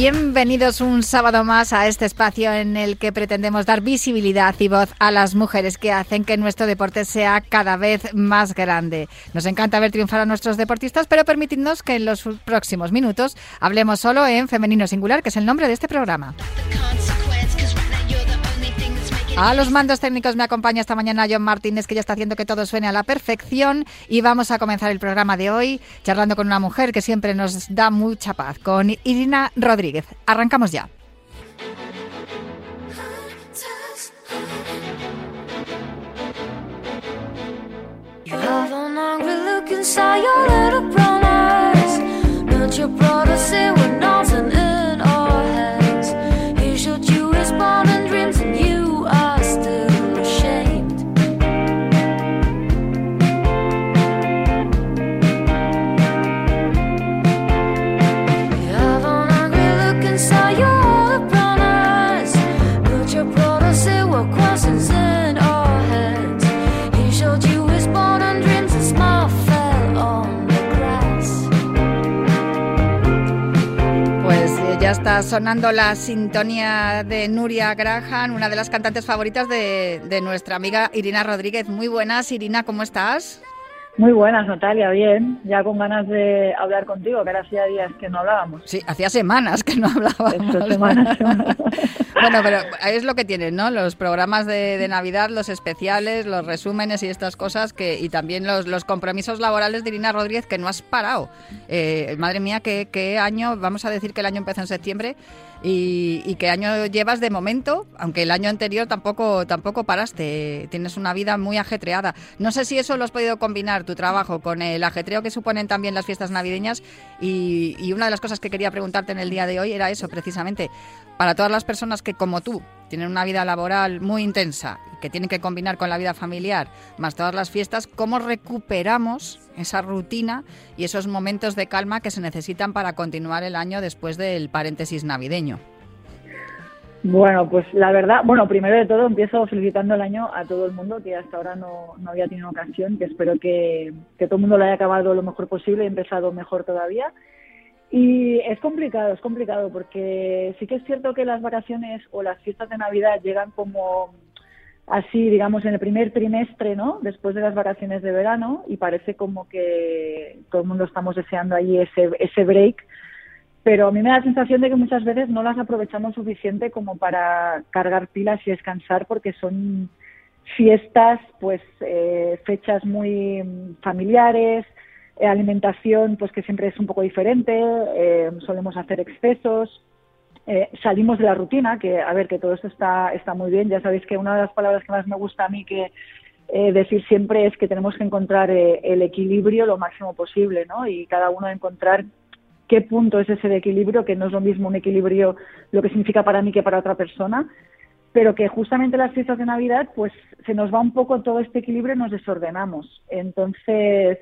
Bienvenidos un sábado más a este espacio en el que pretendemos dar visibilidad y voz a las mujeres que hacen que nuestro deporte sea cada vez más grande. Nos encanta ver triunfar a nuestros deportistas, pero permitidnos que en los próximos minutos hablemos solo en femenino singular, que es el nombre de este programa. A los mandos técnicos me acompaña esta mañana John Martínez, que ya está haciendo que todo suene a la perfección. Y vamos a comenzar el programa de hoy charlando con una mujer que siempre nos da mucha paz, con Irina Rodríguez. Arrancamos ya. Está sonando la sintonía de Nuria Graham, una de las cantantes favoritas de, de nuestra amiga Irina Rodríguez. Muy buenas, Irina, ¿cómo estás? Muy buenas, Natalia, bien. Ya con ganas de hablar contigo, que ahora hacía días que no hablábamos. Sí, hacía semanas que no hablábamos. semanas, bueno, pero es lo que tienen, ¿no? Los programas de, Navidad, los especiales, los resúmenes y estas cosas, que y también los, los compromisos laborales de Irina Rodríguez, que no has parado. Eh, madre mía, ¿qué, ¿qué año? Vamos a decir que el año empezó en septiembre y, qué año llevas de momento, aunque el año anterior tampoco, tampoco paraste, tienes una vida muy ajetreada. No sé si eso lo has podido combinar, tu trabajo, con el ajetreo que suponen también las fiestas navideñas. Y, y una de las cosas que quería preguntarte en el día de hoy era eso, precisamente, para todas las personas que como tú tienen una vida laboral muy intensa y que tienen que combinar con la vida familiar, más todas las fiestas, ¿cómo recuperamos esa rutina y esos momentos de calma que se necesitan para continuar el año después del paréntesis navideño? Bueno, pues la verdad, bueno, primero de todo empiezo felicitando el año a todo el mundo que hasta ahora no, no había tenido ocasión, que espero que, que todo el mundo lo haya acabado lo mejor posible y empezado mejor todavía. Y es complicado, es complicado, porque sí que es cierto que las vacaciones o las fiestas de Navidad llegan como así, digamos, en el primer trimestre, ¿no? Después de las vacaciones de verano, y parece como que todo el mundo estamos deseando ahí ese, ese break. Pero a mí me da la sensación de que muchas veces no las aprovechamos suficiente como para cargar pilas y descansar, porque son fiestas, pues, eh, fechas muy familiares, alimentación pues que siempre es un poco diferente, eh, solemos hacer excesos, eh, salimos de la rutina, que a ver, que todo esto está, está muy bien, ya sabéis que una de las palabras que más me gusta a mí que decir siempre es que tenemos que encontrar el equilibrio lo máximo posible, ¿no? Y cada uno encontrar qué punto es ese de equilibrio, que no es lo mismo un equilibrio lo que significa para mí que para otra persona, pero que justamente las fiestas de Navidad, pues se nos va un poco todo este equilibrio y nos desordenamos. Entonces,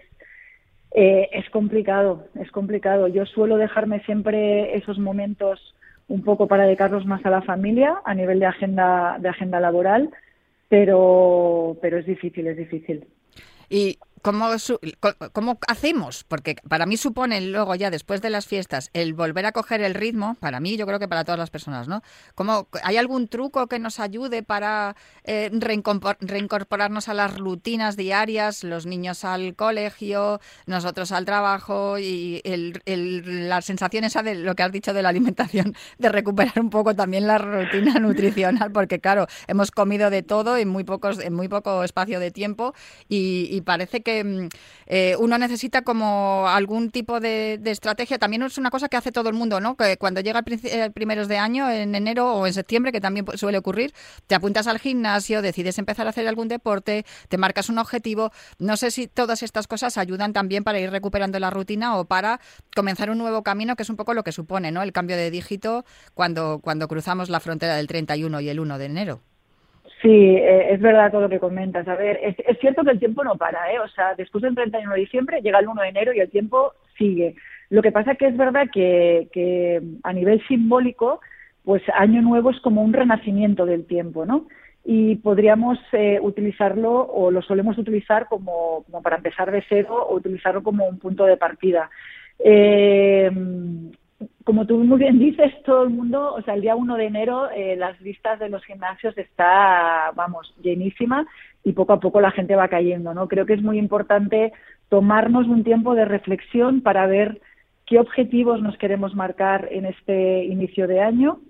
eh, es complicado, es complicado. Yo suelo dejarme siempre esos momentos un poco para dedicarlos más a la familia a nivel de agenda de agenda laboral, pero pero es difícil, es difícil. Y ¿Cómo, ¿Cómo hacemos? Porque para mí supone luego ya después de las fiestas el volver a coger el ritmo, para mí yo creo que para todas las personas, ¿no? ¿Cómo, ¿Hay algún truco que nos ayude para eh, reincorporarnos a las rutinas diarias, los niños al colegio, nosotros al trabajo y el, el, la sensación esa de lo que has dicho de la alimentación, de recuperar un poco también la rutina nutricional? Porque claro, hemos comido de todo en muy, pocos, en muy poco espacio de tiempo y, y parece que que mm, eh, uno necesita como algún tipo de, estrategia. También es una cosa que hace todo el mundo, ¿no? Que cuando llega el primeros de año, en enero o en septiembre, que también suele ocurrir, te apuntas al gimnasio, decides empezar a hacer algún deporte, te marcas un objetivo. No sé si todas estas cosas ayudan también para ir recuperando la rutina o para comenzar un nuevo camino, que es un poco lo que supone, ¿no? El cambio de dígito cuando, cuando cruzamos la frontera del 31 y el 1 de enero. Sí, eh, es verdad todo lo que comentas. A ver, es, cierto que el tiempo no para, ¿eh? O sea, después del 31 de diciembre llega el 1 de enero y el tiempo sigue. Lo que pasa que es verdad que, que a nivel simbólico, pues Año Nuevo es como un renacimiento del tiempo, ¿no? Y podríamos eh, utilizarlo o lo solemos utilizar como, como para empezar de cero o utilizarlo como un punto de partida. Eh, como tú muy bien dices, todo el mundo, o sea, el día 1 de enero eh, las listas de los gimnasios está, vamos, llenísima y poco a poco la gente va cayendo, ¿no? Creo que es muy importante tomarnos un tiempo de reflexión para ver qué objetivos nos queremos marcar en este inicio de año.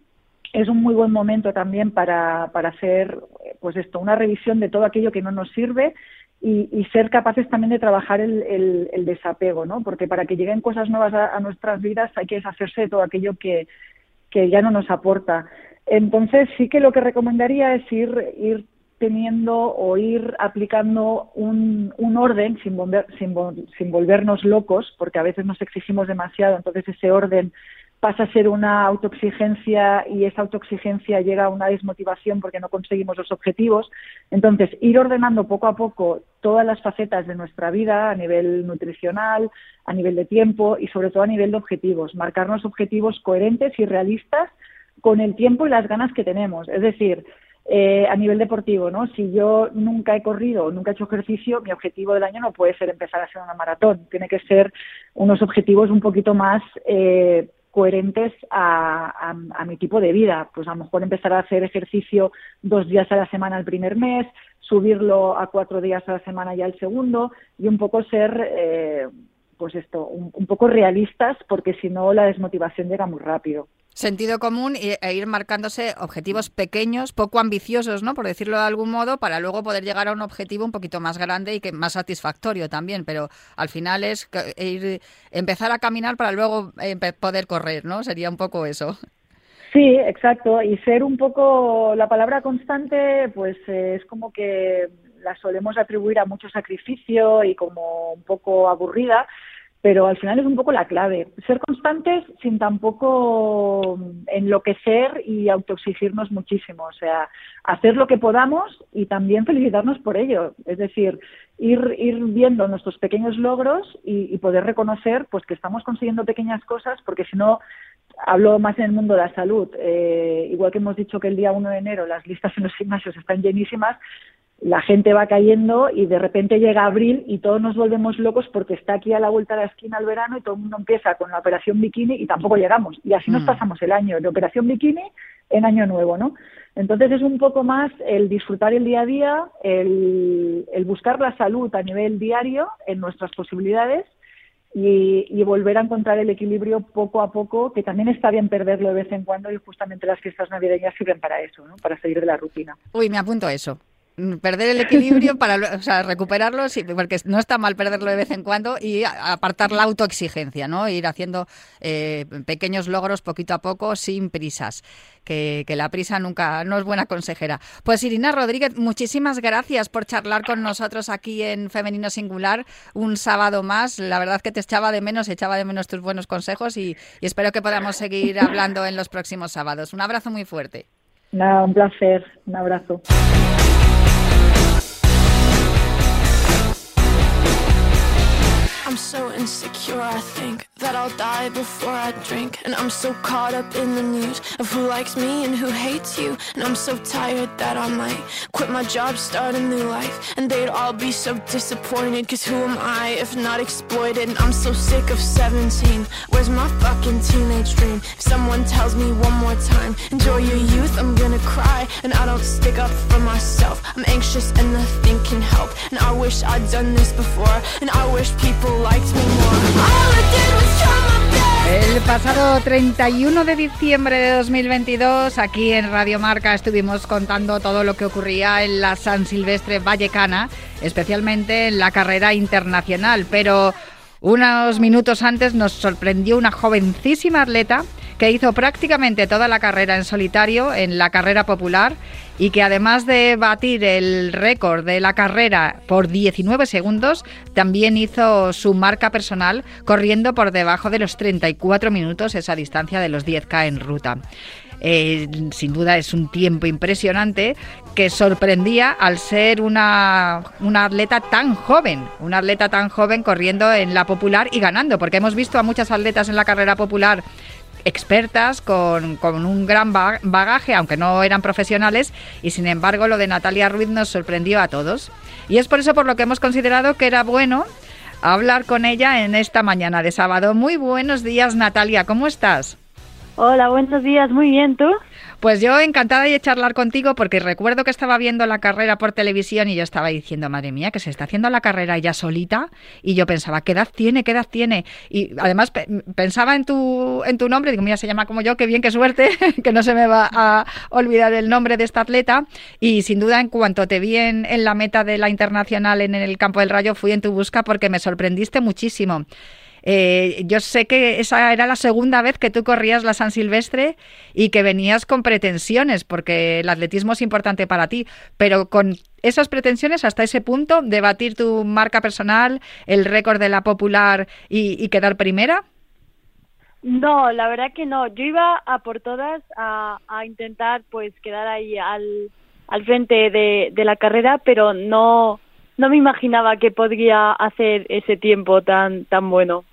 Es un muy buen momento también para, para hacer, pues esto, una revisión de todo aquello que no nos sirve y, ser capaces también de trabajar el, desapego, ¿no? Porque para que lleguen cosas nuevas a, nuestras vidas hay que deshacerse de todo aquello que, ya no nos aporta. Entonces sí que lo que recomendaría es ir, ir teniendo o ir aplicando un, un orden sin, sin, sin volvernos locos, porque a veces nos exigimos demasiado, entonces ese orden pasa a ser una autoexigencia y esa autoexigencia llega a una desmotivación porque no conseguimos los objetivos. Entonces, ir ordenando poco a poco todas las facetas de nuestra vida a nivel nutricional, a nivel de tiempo y sobre todo a nivel de objetivos. Marcarnos objetivos coherentes y realistas con el tiempo y las ganas que tenemos. Es decir, eh, a nivel deportivo, ¿no? Si yo nunca he corrido, nunca he hecho ejercicio, mi objetivo del año no puede ser empezar a hacer una maratón. Tiene que ser unos objetivos un poquito más eh, coherentes a, mi tipo de vida. Pues a lo mejor empezar a hacer ejercicio dos días a la semana el primer mes, subirlo a cuatro días a la semana ya el segundo y un poco ser, eh, pues esto, un poco realistas porque si no la desmotivación llega muy rápido. Sentido común e ir marcándose objetivos pequeños, poco ambiciosos, ¿no? Por decirlo de algún modo, para luego poder llegar a un objetivo un poquito más grande y que más satisfactorio también. Pero al final es ir, empezar a caminar para luego poder correr, ¿no? Sería un poco eso. Sí, exacto. Y ser un poco, la palabra constante, pues eh, es como que la solemos atribuir a mucho sacrificio y como un poco aburrida pero al final es un poco la clave. Ser constantes sin tampoco enloquecer y autoexigirnos muchísimo. O sea, hacer lo que podamos y también felicitarnos por ello. Es decir, ir, ir viendo nuestros pequeños logros y, poder reconocer pues que estamos consiguiendo pequeñas cosas, porque si no, hablo más en el mundo de la salud. Eh, igual que hemos dicho que el día 1 de enero las listas en los gimnasios están llenísimas, la gente va cayendo y de repente llega abril y todos nos volvemos locos porque está aquí a la vuelta de la esquina el verano y todo el mundo empieza con la operación bikini y tampoco llegamos. Y así nos mm. pasamos el año de operación bikini en año nuevo, ¿no? Entonces es un poco más el disfrutar el día a día, el, buscar la salud a nivel diario en nuestras posibilidades y, y, volver a encontrar el equilibrio poco a poco, que también está bien perderlo de vez en cuando y justamente las fiestas navideñas sirven para eso, ¿no? para salir de la rutina. Uy, me apunto a eso. Perder el equilibrio para recuperarlo, porque no está mal perderlo de vez en cuando y apartar la autoexigencia, ¿no? Ir haciendo eh, pequeños logros poquito a poco sin prisas, que, la prisa nunca no es buena consejera. Pues Irina Rodríguez, muchísimas gracias por charlar con nosotros aquí en Femenino Singular un sábado más. La verdad que te echaba de menos, echaba de menos tus buenos consejos y, y espero que podamos seguir hablando en los próximos sábados. Un abrazo muy fuerte. Nada, un placer. Un abrazo. I'm so insecure, I think that I'll die before I drink. And I'm so caught up in the news of who likes me and who hates you. And I'm so tired that I might quit my job, start a new life. And they'd all be so disappointed, cause who am I if not exploited? And I'm so sick of 17. Where's my fucking teenage dream? If someone tells me one more time, enjoy your youth, I'm gonna cry. And I don't stick up for myself. I'm anxious and nothing wish I'd done this before. And I wish people El pasado 31 de diciembre de 2022, aquí en Radio Marca estuvimos contando todo lo que ocurría en la San Silvestre Vallecana, especialmente en la carrera internacional, pero unos minutos antes nos sorprendió una jovencísima atleta que hizo prácticamente toda la carrera en solitario en la carrera popular y que además de batir el récord de la carrera por 19 segundos, también hizo su marca personal corriendo por debajo de los 34 minutos esa distancia de los 10K en ruta. Eh, sin duda es un tiempo impresionante que sorprendía al ser una, una, atleta tan joven, una atleta tan joven corriendo en la popular y ganando, porque hemos visto a muchas atletas en la carrera popular expertas, con, con, un gran bagaje, aunque no eran profesionales, y sin embargo lo de Natalia Ruiz nos sorprendió a todos. Y es por eso por lo que hemos considerado que era bueno hablar con ella en esta mañana de sábado. Muy buenos días, Natalia, ¿cómo estás? Hola, buenos días, muy bien, ¿tú? Pues yo encantada de charlar contigo porque recuerdo que estaba viendo la carrera por televisión y yo estaba diciendo, madre mía, que se está haciendo la carrera ella solita y yo pensaba, ¿qué edad tiene? ¿Qué edad tiene? Y además pensaba en tu, en tu nombre, digo, mira, se llama como yo, qué bien, qué suerte, que no se me va a olvidar el nombre de esta atleta y sin duda en cuanto te vi en, en la meta de la internacional en el campo del rayo fui en tu busca porque me sorprendiste muchísimo. Eh, yo sé que esa era la segunda vez que tú corrías la San Silvestre y que venías con pretensiones, porque el atletismo es importante para ti, pero con esas pretensiones hasta ese punto de batir tu marca personal, el récord de la popular y, quedar primera. No, la verdad que no. Yo iba a por todas a, intentar pues quedar ahí al, al frente de, de la carrera, pero no, no me imaginaba que podría hacer ese tiempo tan, tan bueno.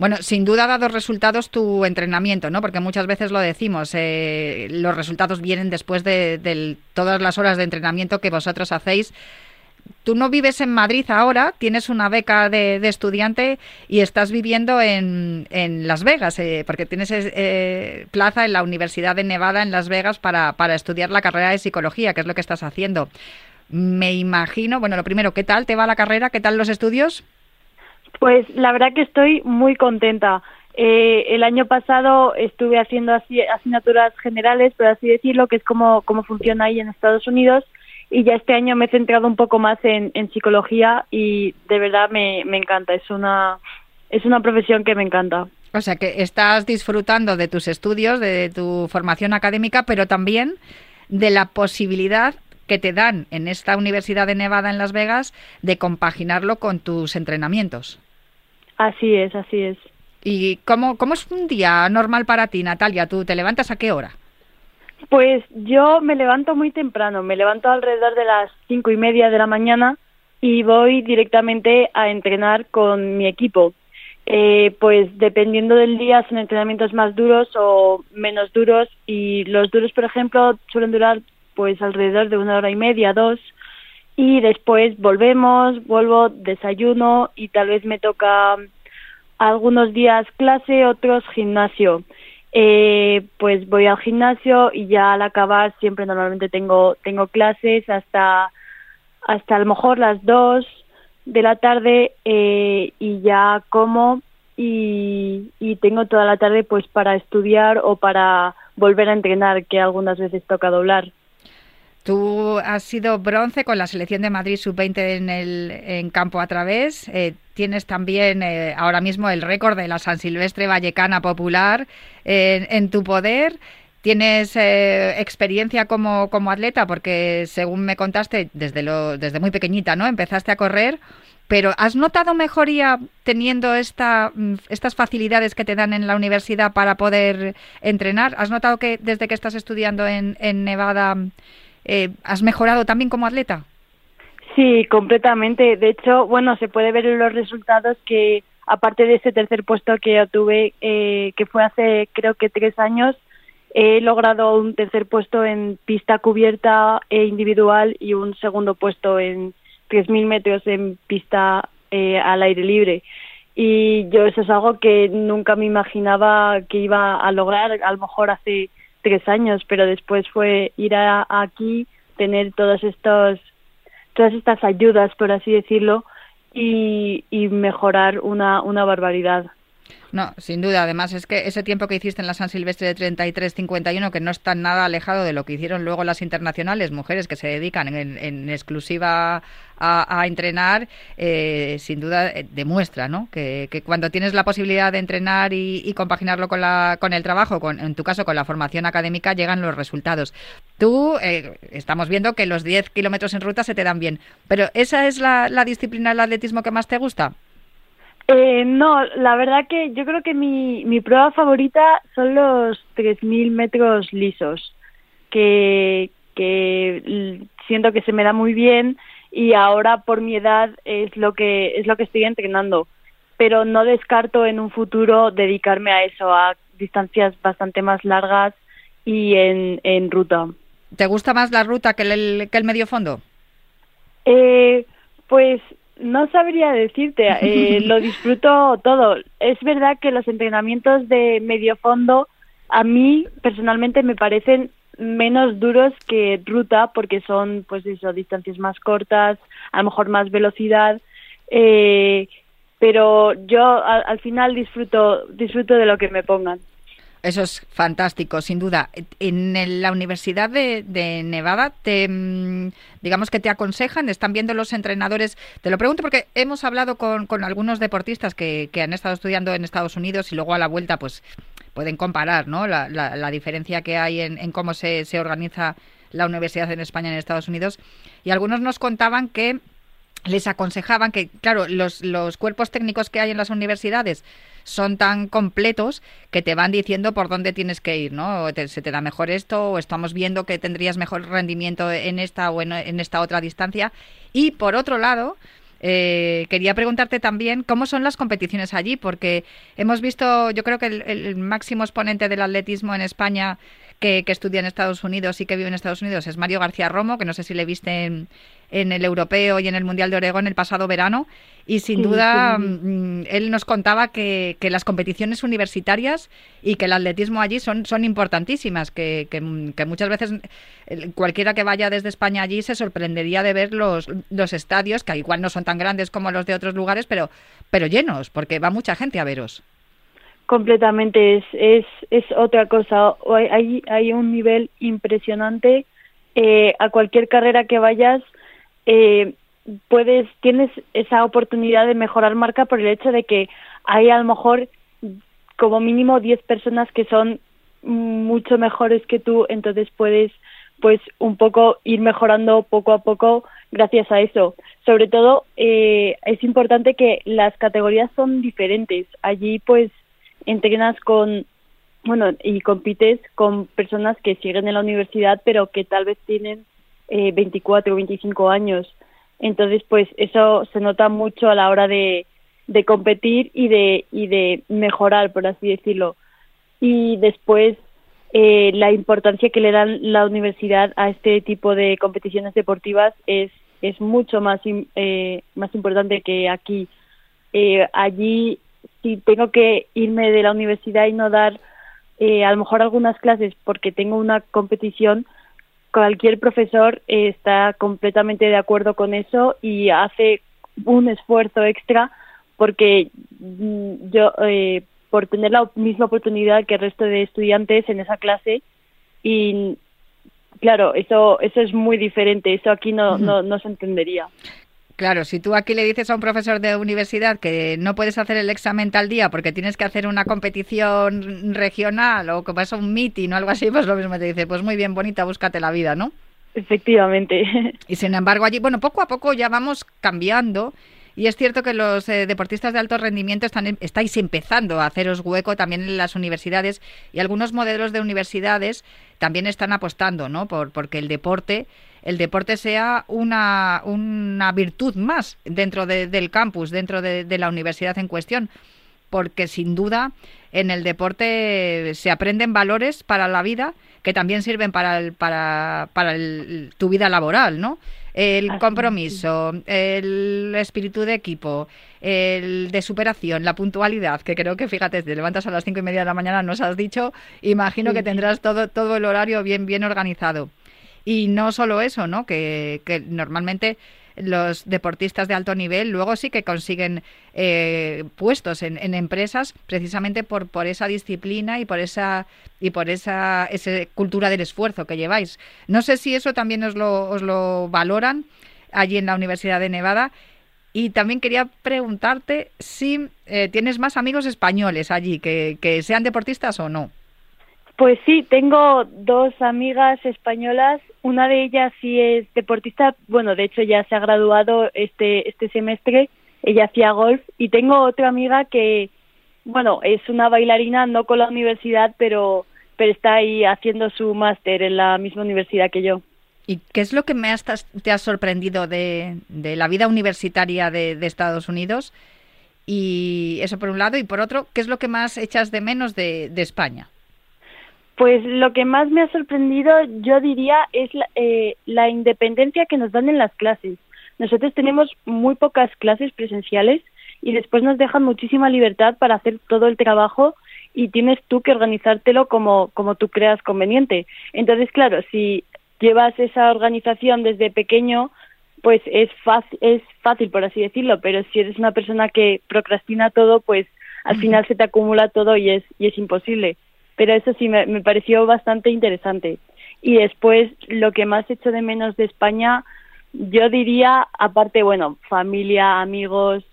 Bueno, sin duda ha dado resultados tu entrenamiento, ¿no? Porque muchas veces lo decimos, eh, los resultados vienen después de, todas las horas de entrenamiento que vosotros hacéis tú no vives en Madrid ahora, tienes una beca de, estudiante y estás viviendo en, Las Vegas, eh, porque tienes eh, plaza en la Universidad de Nevada en Las Vegas para, para, estudiar la carrera de psicología, que es lo que estás haciendo. Me imagino, bueno, lo primero, ¿qué tal te va la carrera? ¿Qué tal los estudios? Pues la verdad que estoy muy contenta. Eh, el año pasado estuve haciendo así, asignaturas generales, pero así decirlo, que es como, como funciona ahí en Estados Unidos. Y ya este año me he centrado un poco más en, en psicología y de verdad me, me encanta. Es una, es una profesión que me encanta. O sea que estás disfrutando de tus estudios, de tu formación académica, pero también de la posibilidad que te dan en esta Universidad de Nevada en Las Vegas de compaginarlo con tus entrenamientos. Así es, así es. ¿Y cómo, cómo es un día normal para ti, Natalia? ¿Tú te levantas a qué hora? Pues yo me levanto muy temprano, me levanto alrededor de las cinco y media de la mañana y voy directamente a entrenar con mi equipo. Eh, pues dependiendo del día son entrenamientos más duros o menos duros y los duros, por ejemplo, suelen durar pues alrededor de una hora y media, dos, y después volvemos, vuelvo, desayuno y tal vez me toca algunos días clase, otros gimnasio. Eh, pues voy al gimnasio y ya al acabar siempre normalmente tengo tengo clases hasta hasta a lo mejor las dos de la tarde eh, y ya como y, y tengo toda la tarde pues para estudiar o para volver a entrenar que algunas veces toca doblar. Tú has sido bronce con la selección de Madrid sub-20 en el en campo a través. Eh, tienes también eh, ahora mismo el récord de la San Silvestre Vallecana Popular en tu poder. Tienes eh, experiencia como, como atleta porque, según me contaste, desde, lo, desde muy pequeñita, ¿no? Empezaste a correr. Pero ¿has notado mejoría teniendo esta, mm, estas facilidades que te dan en la universidad para poder entrenar? ¿Has notado que desde que estás estudiando en, en Nevada eh, ¿has mejorado también como atleta? Sí, completamente. De hecho, bueno, se puede ver en los resultados que aparte de ese tercer puesto que obtuve, eh, que fue hace creo que tres años, he logrado un tercer puesto en pista cubierta e individual y un segundo puesto en 3.000 metros en pista eh, al aire libre. Y yo eso es algo que nunca me imaginaba que iba a lograr, a lo mejor hace tres años, pero después fue ir a, aquí, tener todos estos, todas estas ayudas, por así decirlo, y, y mejorar una, una barbaridad. No, sin duda. Además, es que ese tiempo que hiciste en la San Silvestre de 33-51, que no está nada alejado de lo que hicieron luego las internacionales, mujeres que se dedican en, exclusiva a, entrenar, eh, sin duda eh, demuestra ¿no? Que, cuando tienes la posibilidad de entrenar y, compaginarlo con, la, con el trabajo, con, en tu caso con la formación académica, llegan los resultados. Tú, eh, estamos viendo que los 10 kilómetros en ruta se te dan bien, pero ¿esa es la, la disciplina del atletismo que más te gusta? Eh, no, la verdad que yo creo que mi, mi prueba favorita son los 3.000 metros lisos, que, que siento que se me da muy bien y ahora por mi edad es lo que es lo que estoy entrenando, pero no descarto en un futuro dedicarme a eso, a distancias bastante más largas y en, en ruta. ¿Te gusta más la ruta que el, que el medio fondo? Eh, pues no sabría decirte, eh, lo disfruto todo. Es verdad que los entrenamientos de medio fondo a mí personalmente me parecen menos duros que ruta porque son pues eso distancias más cortas, a lo mejor más velocidad, eh, pero yo al final disfruto disfruto de lo que me pongan. Eso es fantástico, sin duda. En la Universidad de, Nevada, te, mm, digamos que te aconsejan, están viendo los entrenadores. Te lo pregunto porque hemos hablado con, algunos deportistas que, han estado estudiando en Estados Unidos y luego a la vuelta, pues pueden comparar ¿no? la, diferencia que hay en, cómo se, se organiza la universidad en España y en Estados Unidos. Y algunos nos contaban que les aconsejaban que, claro, los cuerpos técnicos que hay en las universidades son tan completos que te van diciendo por dónde tienes que ir, ¿no? se te da mejor esto, o estamos viendo que tendrías mejor rendimiento en esta o en, esta otra distancia. Y por otro lado, eh, quería preguntarte también cómo son las competiciones allí, porque hemos visto, yo creo que el máximo exponente del atletismo en España que, estudia en Estados Unidos y que vive en Estados Unidos es Mario García Romo, que no sé si le viste en, el Europeo y en el Mundial de Oregón el pasado verano. Y sin duda, mm, él nos contaba que, las competiciones universitarias y que el atletismo allí son, son importantísimas, que, que, muchas veces cualquiera que vaya desde España allí se sorprendería de ver los, los estadios, que igual no son tan grandes como los de otros lugares, pero, pero llenos, porque va mucha gente a veros completamente es, es, es otra cosa. Hay, hay un nivel impresionante. Eh, a cualquier carrera que vayas, eh, puedes, tienes esa oportunidad de mejorar marca por el hecho de que hay a lo mejor como mínimo 10 personas que son mucho mejores que tú, entonces puedes pues un poco ir mejorando poco a poco gracias a eso. Sobre todo eh, es importante que las categorías son diferentes. Allí pues entrenas con, bueno, y compites con personas que siguen en la universidad, pero que tal vez tienen eh, 24 o 25 años. Entonces, pues eso se nota mucho a la hora de, competir y de, y de mejorar, por así decirlo. Y después, eh, la importancia que le dan la universidad a este tipo de competiciones deportivas es, es mucho más, eh, más importante que aquí. Eh, allí si tengo que irme de la universidad y no dar eh, a lo mejor algunas clases porque tengo una competición, cualquier profesor eh, está completamente de acuerdo con eso y hace un esfuerzo extra porque mm, yo eh, por tener la misma oportunidad que el resto de estudiantes en esa clase y claro eso eso es muy diferente eso aquí no no, no se entendería Claro, si tú aquí le dices a un profesor de universidad que no puedes hacer el examen tal día porque tienes que hacer una competición regional o que pasa un meeting o algo así, pues lo mismo te dice, pues muy bien, bonita, búscate la vida, ¿no? Efectivamente. Y sin embargo allí, bueno, poco a poco ya vamos cambiando y es cierto que los eh, deportistas de alto rendimiento están, em, estáis empezando a haceros hueco también en las universidades y algunos modelos de universidades también están apostando, ¿no? Por porque el deporte el deporte sea una, una virtud más dentro del campus, dentro de, la universidad en cuestión, porque sin duda en el deporte se aprenden valores para la vida que también sirven para, el, para, para tu vida laboral, ¿no? El compromiso, el espíritu de equipo, el de superación, la puntualidad, que creo que, fíjate, te levantas a las cinco y media de la mañana, nos has dicho, imagino que tendrás todo, todo el horario bien, bien organizado. Y no solo eso, ¿no? Que, normalmente los deportistas de alto nivel luego sí que consiguen eh, puestos en, empresas precisamente por, por esa disciplina y por esa y por esa, cultura del esfuerzo que lleváis. No sé si eso también os lo, os lo valoran allí en la Universidad de Nevada. Y también quería preguntarte si eh, tienes más amigos españoles allí, que, que sean deportistas o no. Pues sí, tengo dos amigas españolas. Una de ellas sí es deportista. Bueno, de hecho ya se ha graduado este este semestre. Ella hacía golf y tengo otra amiga que, bueno, es una bailarina no con la universidad, pero pero está ahí haciendo su máster en la misma universidad que yo. ¿Y qué es lo que me te ha sorprendido de, la vida universitaria de, Estados Unidos? Y eso por un lado. Y por otro, ¿qué es lo que más echas de menos de España? Pues lo que más me ha sorprendido, yo diría, es eh, la, independencia que nos dan en las clases. Nosotros tenemos muy pocas clases presenciales y después nos dejan muchísima libertad para hacer todo el trabajo y tienes tú que organizártelo como, como tú creas conveniente. Entonces, claro, si llevas esa organización desde pequeño, pues es fácil, es fácil, por así decirlo, pero si eres una persona que procrastina todo, pues al final se te acumula todo y es, y es imposible pero eso sí me, pareció bastante interesante. Y después, lo que más echo de menos de España, yo diría, aparte, bueno, familia, amigos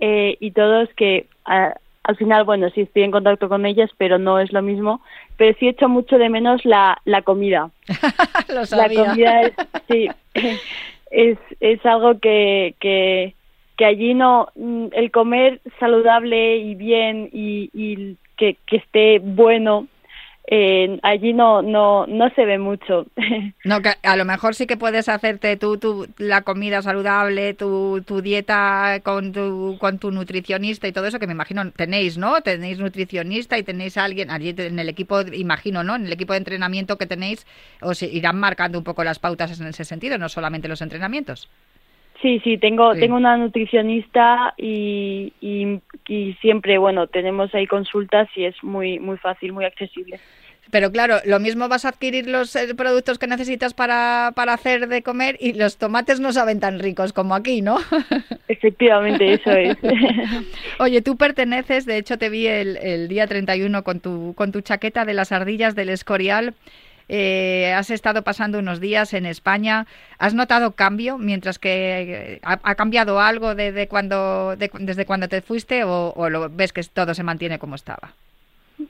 eh, y todos, que al final, bueno, sí estoy en contacto con ellas, pero no es lo mismo. Pero sí echo mucho de menos la, la comida. La comida es, sí, es, es algo que, que, que allí no, mm, el comer saludable y bien y, y que, que esté bueno, eh, allí no, no, no se ve mucho. No, que a lo mejor sí que puedes hacerte tú, tú la comida saludable, tu, tu dieta con tu, con tu nutricionista y todo eso, que me imagino tenéis, ¿no? Tenéis nutricionista y tenéis a alguien allí en el equipo, imagino, ¿no? En el equipo de entrenamiento que tenéis, os irán marcando un poco las pautas en ese sentido, no solamente los entrenamientos. Sí, sí, tengo, tengo una nutricionista y, y, y, siempre, bueno, tenemos ahí consultas y es muy, muy fácil, muy accesible. Pero claro, lo mismo vas a adquirir los eh, productos que necesitas para, para hacer de comer y los tomates no saben tan ricos como aquí, ¿no? Efectivamente, eso es. Oye, tú perteneces, de hecho te vi el, el día 31 con tu, con tu chaqueta de las ardillas del Escorial eh, has estado pasando unos días en España. ¿Has notado cambio mientras que eh, ha, cambiado algo desde cuando, desde cuando te fuiste o, lo ves que todo se mantiene como estaba?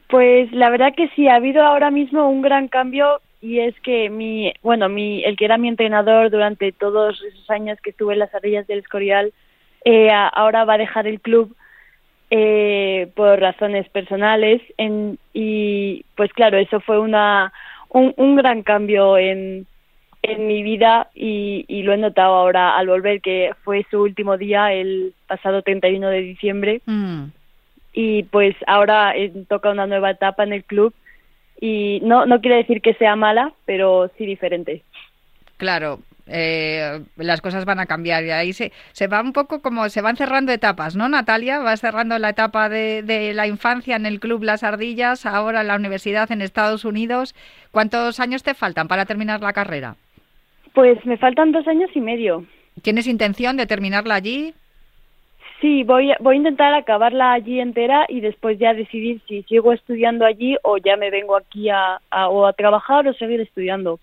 Pues la verdad que sí, ha habido ahora mismo un gran cambio y es que mi, bueno, mi, el que era mi entrenador durante todos esos años que estuve en las ardillas del Escorial, eh, ahora va a dejar el club eh, por razones personales y pues claro, eso fue una, un, un gran cambio en, en mi vida y, y, lo he notado ahora al volver, que fue su último día el pasado 31 de diciembre. Mm. Y pues ahora toca una nueva etapa en el club y no, no quiere decir que sea mala, pero sí diferente. Claro, eh, las cosas van a cambiar y ahí se, se va un poco como se van cerrando etapas, ¿no, Natalia? Vas cerrando la etapa de, de la infancia en el Club Las Ardillas, ahora en la universidad en Estados Unidos. ¿Cuántos años te faltan para terminar la carrera? Pues me faltan dos años y medio. ¿Tienes intención de terminarla allí? Sí, voy a, voy a intentar acabarla allí entera y después ya decidir si sigo estudiando allí o ya me vengo aquí a, a, o a trabajar o seguir estudiando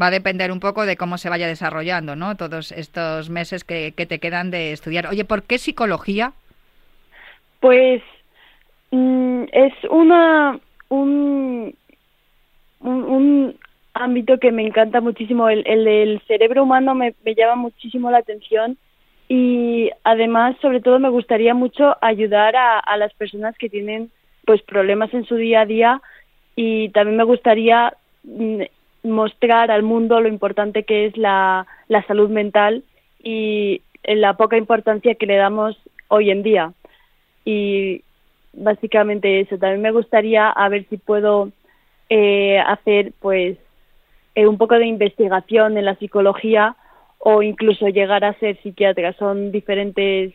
va a depender un poco de cómo se vaya desarrollando, ¿no? Todos estos meses que, te quedan de estudiar. Oye, ¿por qué psicología? Pues mm, es una un, un, ámbito que me encanta muchísimo. El, el cerebro humano me, me llama muchísimo la atención y además, sobre todo, me gustaría mucho ayudar a, a las personas que tienen pues problemas en su día a día y también me gustaría mm, mostrar al mundo lo importante que es la, la salud mental y la poca importancia que le damos hoy en día. Y básicamente eso. También me gustaría a ver si puedo eh, hacer pues eh, un poco de investigación en la psicología o incluso llegar a ser psiquiatra. Son diferentes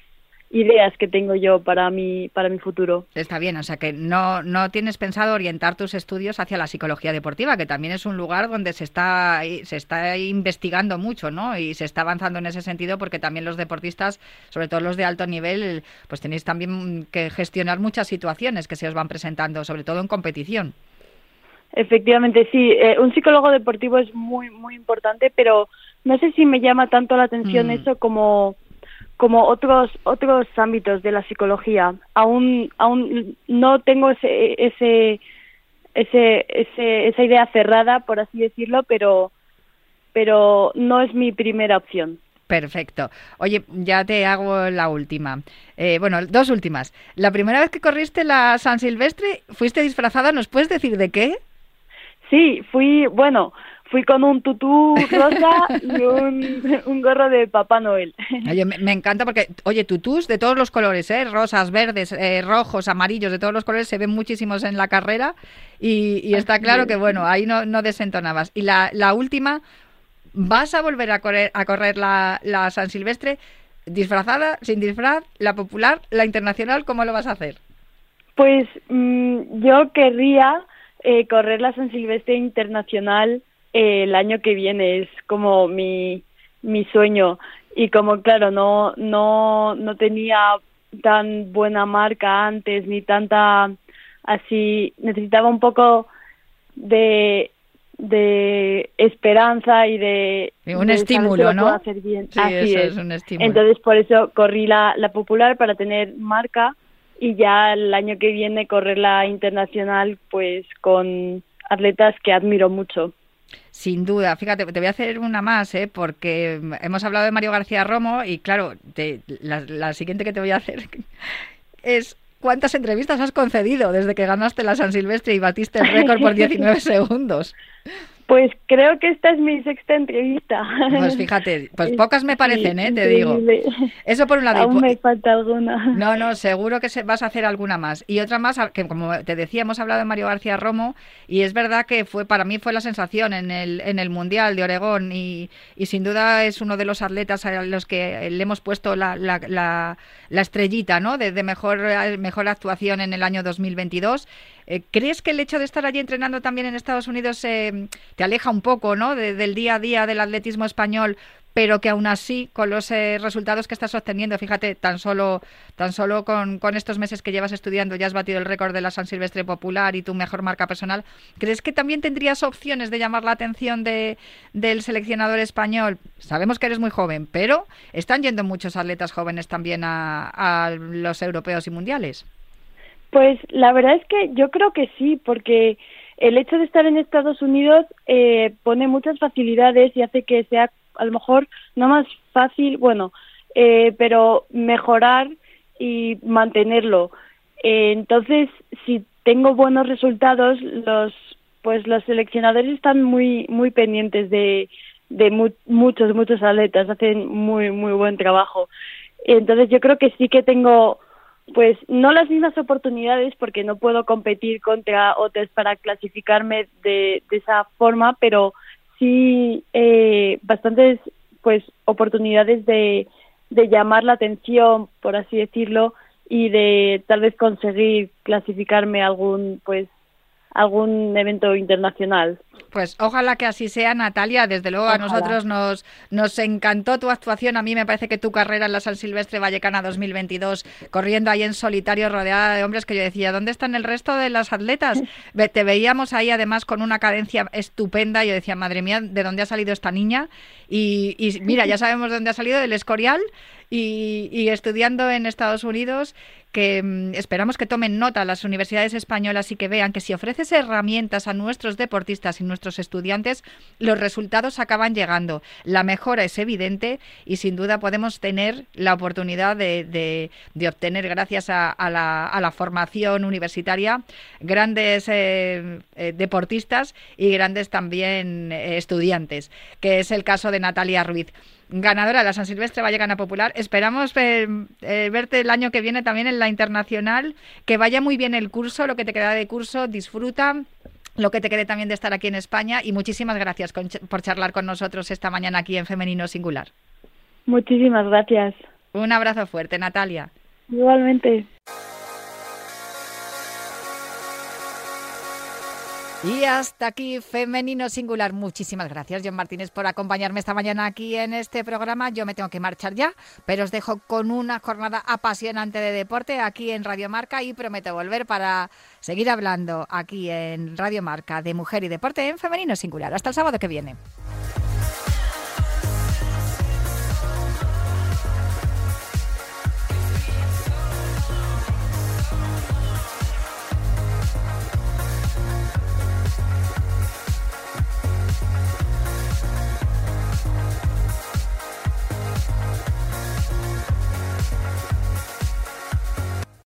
ideas que tengo yo para mi, para mi futuro. Está bien, o sea que no, no tienes pensado orientar tus estudios hacia la psicología deportiva, que también es un lugar donde se está, se está investigando mucho, ¿no? Y se está avanzando en ese sentido porque también los deportistas, sobre todo los de alto nivel, pues tenéis también que gestionar muchas situaciones que se os van presentando, sobre todo en competición. Efectivamente, sí. Eh, un psicólogo deportivo es muy, muy importante, pero no sé si me llama tanto la atención mm. eso como como otros otros ámbitos de la psicología. Aún aún no tengo ese ese ese, ese esa idea cerrada, por así decirlo, pero pero no es mi primera opción. Perfecto. Oye, ya te hago la última. Eh, bueno, dos últimas. La primera vez que corriste la San Silvestre, fuiste disfrazada, ¿nos puedes decir de qué? Sí, fui, bueno, fui con un tutú rosa y un, gorro de Papá Noel. Oye, me, encanta porque, oye, tutús de todos los colores, ¿eh? rosas, verdes, eh, rojos, amarillos, de todos los colores, se ven muchísimos en la carrera y, está claro que, bueno, ahí no, no desentonabas. Y la, la última, ¿vas a volver a correr, a correr la, la San Silvestre disfrazada, sin disfraz, la popular, la internacional? ¿Cómo lo vas a hacer? Pues mm, yo querría eh, correr la San Silvestre Internacional eh, el año que viene es como mi mi sueño y como claro no no no tenía tan buena marca antes ni tanta así necesitaba un poco de de esperanza y de un estímulo, ¿no? Hacer bien. Así es. un estímulo. Entonces por eso corrí la, la popular para tener marca y ya el año que viene correr la internacional pues con atletas que admiro mucho. Sin duda, fíjate, te voy a hacer una más, ¿eh? porque hemos hablado de Mario García Romo y claro, la, la siguiente que te voy a hacer es ¿cuántas entrevistas has concedido desde que ganaste la San Silvestre y batiste el récord por 19 segundos? Pues creo que esta es mi sexta entrevista. Pues fíjate, pues pocas me parecen, ¿eh? Te digo. Eso por un lado. Aún me falta alguna. No, no, seguro que vas a hacer alguna más. Y otra más, que como te decía, hemos hablado de Mario García Romo y es verdad que fue para mí fue la sensación en el, en el Mundial de Oregón y, y sin duda es uno de los atletas a los que le hemos puesto la, la, la, estrellita, ¿no? De, de mejor, mejor actuación en el año 2022 eh, ¿Crees que el hecho de estar allí entrenando también en Estados Unidos eh, te aleja un poco ¿no? del día a día del atletismo español? pero que aún así, con los eh, resultados que estás obteniendo, fíjate, tan solo, tan solo con, estos meses que llevas estudiando ya has batido el récord de la San Silvestre Popular y tu mejor marca personal, ¿crees que también tendrías opciones de llamar la atención de, del seleccionador español? Sabemos que eres muy joven, pero están yendo muchos atletas jóvenes también a los europeos y mundiales. Pues la verdad es que yo creo que sí, porque el hecho de estar en Estados Unidos eh, pone muchas facilidades y hace que sea a lo mejor no más fácil, bueno, eh, pero mejorar y mantenerlo. Eh, entonces, si tengo buenos resultados, los pues los seleccionadores están muy muy pendientes de de muchos muchos atletas, hacen muy muy buen trabajo. Entonces, yo creo que sí que tengo pues no las mismas oportunidades porque no puedo competir contra otras para clasificarme de, esa forma, pero sí eh, bastantes pues oportunidades de, de llamar la atención, por así decirlo, y de tal vez conseguir clasificarme a algún pues algún evento internacional. Pues ojalá que así sea, Natalia. Desde luego a nosotros nos, nos encantó tu actuación. A mí me parece que tu carrera en la San Silvestre Vallecana 2022, corriendo ahí en solitario, rodeada de hombres, que yo decía, ¿dónde están el resto de las atletas? Te veíamos ahí además con una cadencia estupenda. Yo decía, madre mía, ¿de dónde ha salido esta niña? Y, y mira, ya sabemos de dónde ha salido, del Escorial y, estudiando en Estados Unidos que mm, esperamos que tomen nota las universidades españolas y que vean que si ofreces herramientas a nuestros deportistas y nuestros estudiantes, los resultados acaban llegando. La mejora es evidente y sin duda podemos tener la oportunidad de, obtener, gracias a, la, formación universitaria, grandes eh, eh, deportistas y grandes también eh, estudiantes, que es el caso de Natalia Ruiz ganadora de la San Silvestre Vallecana Popular. Esperamos verte el año que viene también en la internacional. Que vaya muy bien el curso, lo que te queda de curso, disfruta lo que te quede también de estar aquí en España y muchísimas gracias por charlar con nosotros esta mañana aquí en Femenino Singular. Muchísimas gracias. Un abrazo fuerte, Natalia. Igualmente. Y hasta aquí Femenino Singular. Muchísimas gracias, John Martínez, por acompañarme esta mañana aquí en este programa. Yo me tengo que marchar ya, pero os dejo con una jornada apasionante de deporte aquí en Radio Marca y prometo volver para seguir hablando aquí en Radio Marca de mujer y deporte en Femenino Singular. Hasta el sábado que viene.